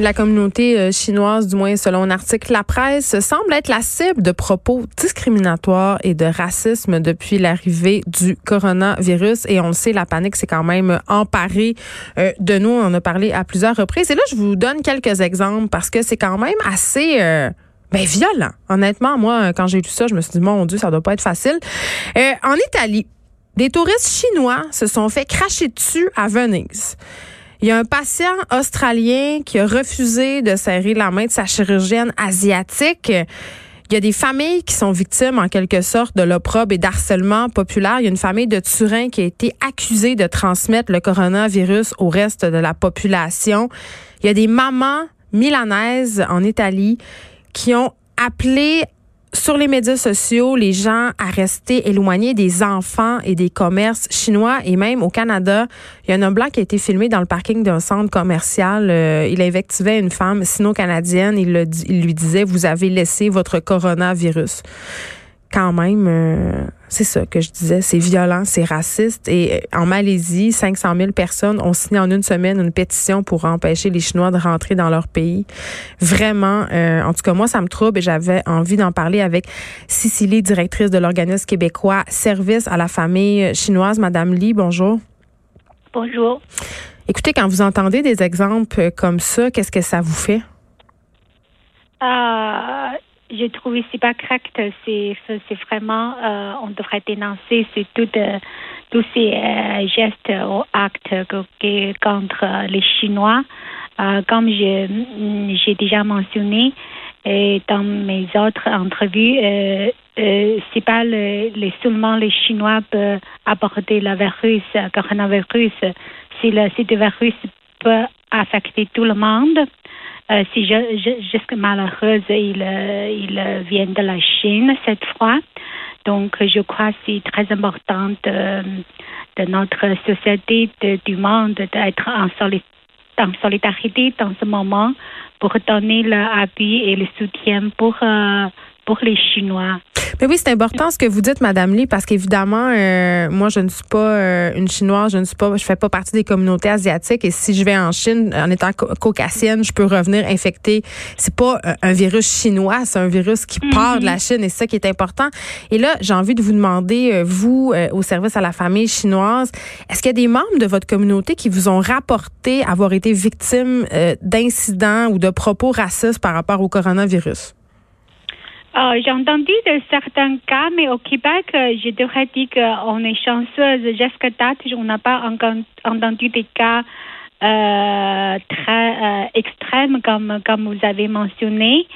La communauté euh, chinoise, du moins selon un article La Presse, semble être la cible de propos discriminatoires et de racisme depuis l'arrivée du coronavirus. Et on le sait, la panique s'est quand même emparée euh, de nous. On en a parlé à plusieurs reprises. Et là, je vous donne quelques exemples parce que c'est quand même assez... Euh, ben, violent. Honnêtement, moi, quand j'ai lu ça, je me suis dit, mon Dieu, ça doit pas être facile. en Italie, des touristes chinois se sont fait cracher dessus à Venise. Il y a un patient australien qui a refusé de serrer la main de sa chirurgienne asiatique. Il y a des familles qui sont victimes en quelque sorte de l'opprobre et d'harcèlement populaire. Il y a une famille de Turin qui a été accusée de transmettre le coronavirus au reste de la population. Il y a des mamans milanaises en Italie qui ont appelé sur les médias sociaux, les gens à rester éloignés des enfants et des commerces chinois et même au Canada, il y a un homme blanc qui a été filmé dans le parking d'un centre commercial. Euh, il invectivait une femme sino-canadienne. Il, il lui disait, vous avez laissé votre coronavirus quand même, euh, c'est ça que je disais, c'est violent, c'est raciste. Et euh, en Malaisie, 500 000 personnes ont signé en une semaine une pétition pour empêcher les Chinois de rentrer dans leur pays. Vraiment, euh, en tout cas, moi, ça me trouble et j'avais envie d'en parler avec Cicely, directrice de l'organisme québécois Service à la famille chinoise. Madame Lee, bonjour. Bonjour. Écoutez, quand vous entendez des exemples comme ça, qu'est-ce que ça vous fait? Euh, je trouve c'est pas correct. C'est vraiment euh, on devrait dénoncer tout, euh, tous ces euh, gestes ou actes contre les Chinois. comme j'ai déjà mentionné dans mes autres entrevues, c'est pas le, seulement les Chinois peuvent aborder le virus, coronavirus. Si le, si le virus peut affecter tout le monde. Euh, si je, je, malheureuse, il, euh, il vient de la Chine cette fois. Donc, je crois que c'est très important de, de notre société, de, du monde, d'être en, en, solidarité dans ce moment pour donner l'appui et le soutien pour, euh, pour les Chinois. Mais oui, c'est important ce que vous dites, Madame Lee, parce qu'évidemment, euh, moi, je ne suis pas euh, une Chinoise, je ne suis pas, je fais pas partie des communautés asiatiques. Et si je vais en Chine, en étant caucasienne, je peux revenir infectée. C'est pas un virus chinois, c'est un virus qui part de la mhm. Chine, et c'est ça qui est important. Et là, j'ai envie de vous demander, euh, vous, au service à la famille chinoise, est-ce qu'il y a des membres de votre communauté qui vous ont rapporté avoir été victimes d'incidents ou de propos racistes par rapport au coronavirus? Euh, j'ai entendu de certains cas, mais au Québec, euh, je devrais dire qu'on est chanceuse. Jusqu'à date, on n'a pas entendu des cas euh, très extrêmes comme, comme vous avez mentionné.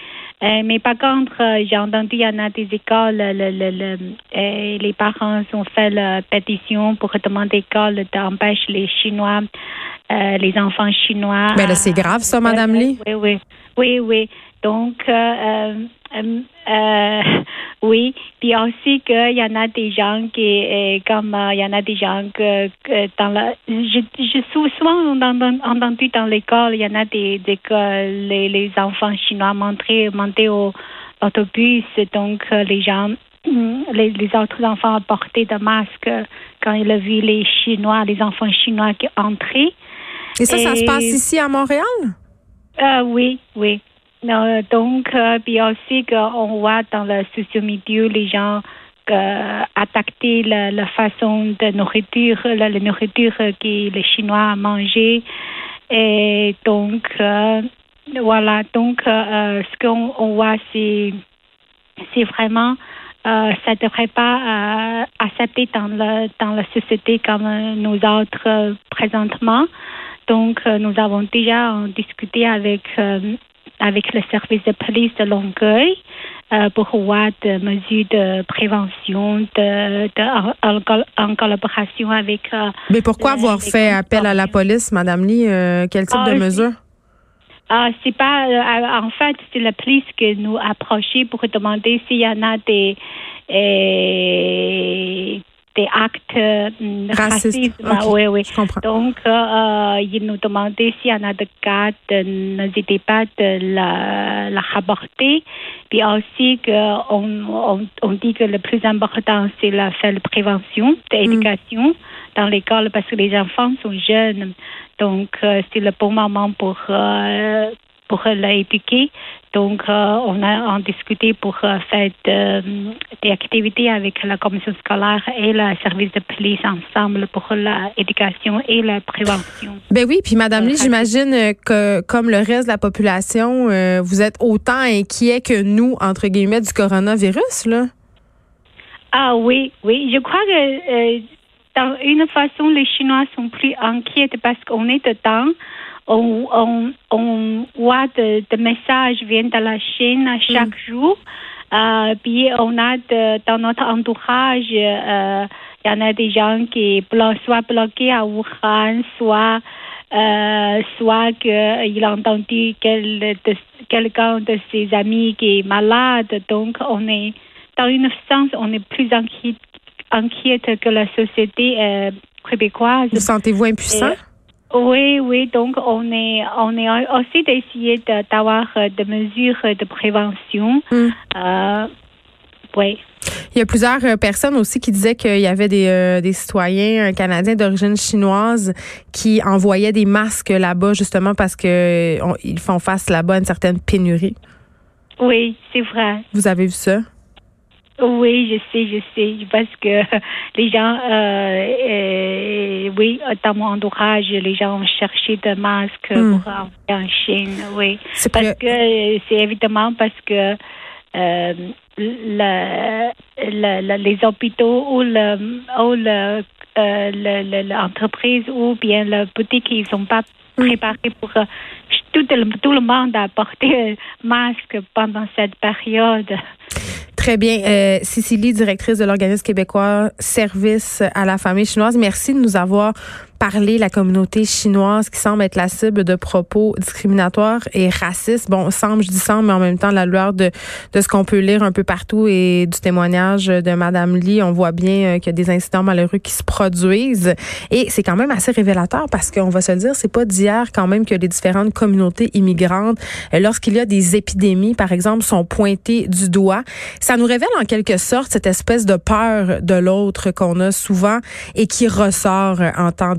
mais par contre, j'ai entendu qu'il y en a des écoles, le, les parents ont fait la pétition pour demander l'école d'empêcher les Chinois, les enfants chinois. Mais là, c'est grave, ça, Madame Lee? Oui, oui. Oui, oui. Donc, euh, euh, oui, puis aussi qu'il y en a des gens qui, euh, comme il y en a des gens que, dans la, je, je suis souvent entendu dans l'école, il y en a des, des les, les enfants chinois montaient, montaient au autobus, donc les gens, les, les autres enfants portaient des masques quand ils ont vu les Chinois, les enfants chinois qui entraient. Et ça, ça se passe ici à Montréal? oui, oui. Euh, donc, euh, puis aussi qu'on voit dans le social media les gens euh, attaquer la, façon de nourriture, la, nourriture que les Chinois mangé. Et donc, voilà, donc ce qu'on voit, c'est, c'est vraiment, ça ne devrait pas accepter dans, le, dans la société comme nous autres présentement. Donc, nous avons déjà discuté avec avec le service de police de Longueuil euh, pour voir des mesures de prévention de, en, collaboration avec. Euh, Mais pourquoi avoir fait appel à la police, Madame Lee? Euh, quel type de ah, mesures? Ah, c'est pas. en fait, c'est la police qui nous a approché pour demander s'il y en a des des actes euh, racistes. oui, oui. Donc, euh, il nous demandait s'il y en a des cas, n'hésitez pas de la, la rapporter. Puis aussi, on, on, on, dit que le plus important, c'est la faire prévention, l'éducation mm. dans l'école parce que les enfants sont jeunes. Donc, euh, c'est le bon moment pour, euh, pour l'éduquer. Donc, euh, on a en discuté pour euh, faire des activités avec la commission scolaire et le service de police ensemble pour l'éducation et la prévention. Ben oui, puis Madame Lee, j'imagine que comme le reste de la population, euh, vous êtes autant inquiet que nous, entre guillemets, du coronavirus, là? Ah oui, oui. Je crois que dans une façon, les Chinois sont plus inquiets parce qu'on est dedans on, on, on voit des de messages viennent de la Chine chaque mm. jour. Euh, puis on a de, dans notre entourage, euh, il y en a des gens qui sont soit bloqués à Wuhan, soit euh, soit qu'il a entendu quel, quelqu'un de ses amis qui est malade. Donc on est dans une sens, on est plus inquiète, inquiète que la société euh, québécoise. Vous sentez-vous impuissant? Oui, oui. Donc, on est, on est aussi d'essayer d'avoir euh, des mesures de prévention. Hmm. Euh, oui. Il y a plusieurs euh, personnes aussi qui disaient qu'il y avait des, des citoyens canadiens d'origine chinoise qui envoyaient des masques là-bas justement parce que ils font face là-bas à une certaine pénurie. Oui, c'est vrai. Vous avez vu ça? Oui, je sais, je sais, parce que les gens, euh, euh, oui, dans mon entourage, les gens ont cherché des masques hmm. pour envoyer en Chine, oui. Parce que, c'est évidemment parce que euh, les hôpitaux ou le, ou l'entreprise ou bien la boutique, ils sont pas hmm. préparés pour tout, tout le monde à porter un masque pendant cette période. Très bien. Euh, directrice de l'organisme québécois Service à la famille chinoise, merci de nous avoir parler la communauté chinoise qui semble être la cible de propos discriminatoires et racistes. Bon, semble, je dis semble, mais en même temps, la lueur de, de ce qu'on peut lire un peu partout et du témoignage de Madame Lee, on voit bien euh, qu'il y a des incidents malheureux qui se produisent. Et c'est quand même assez révélateur parce qu'on va se le dire, c'est pas d'hier quand même que les différentes communautés immigrantes, euh, lorsqu'il y a des épidémies, par exemple, sont pointées du doigt. Ça nous révèle en quelque sorte cette espèce de peur de l'autre qu'on a souvent et qui ressort en temps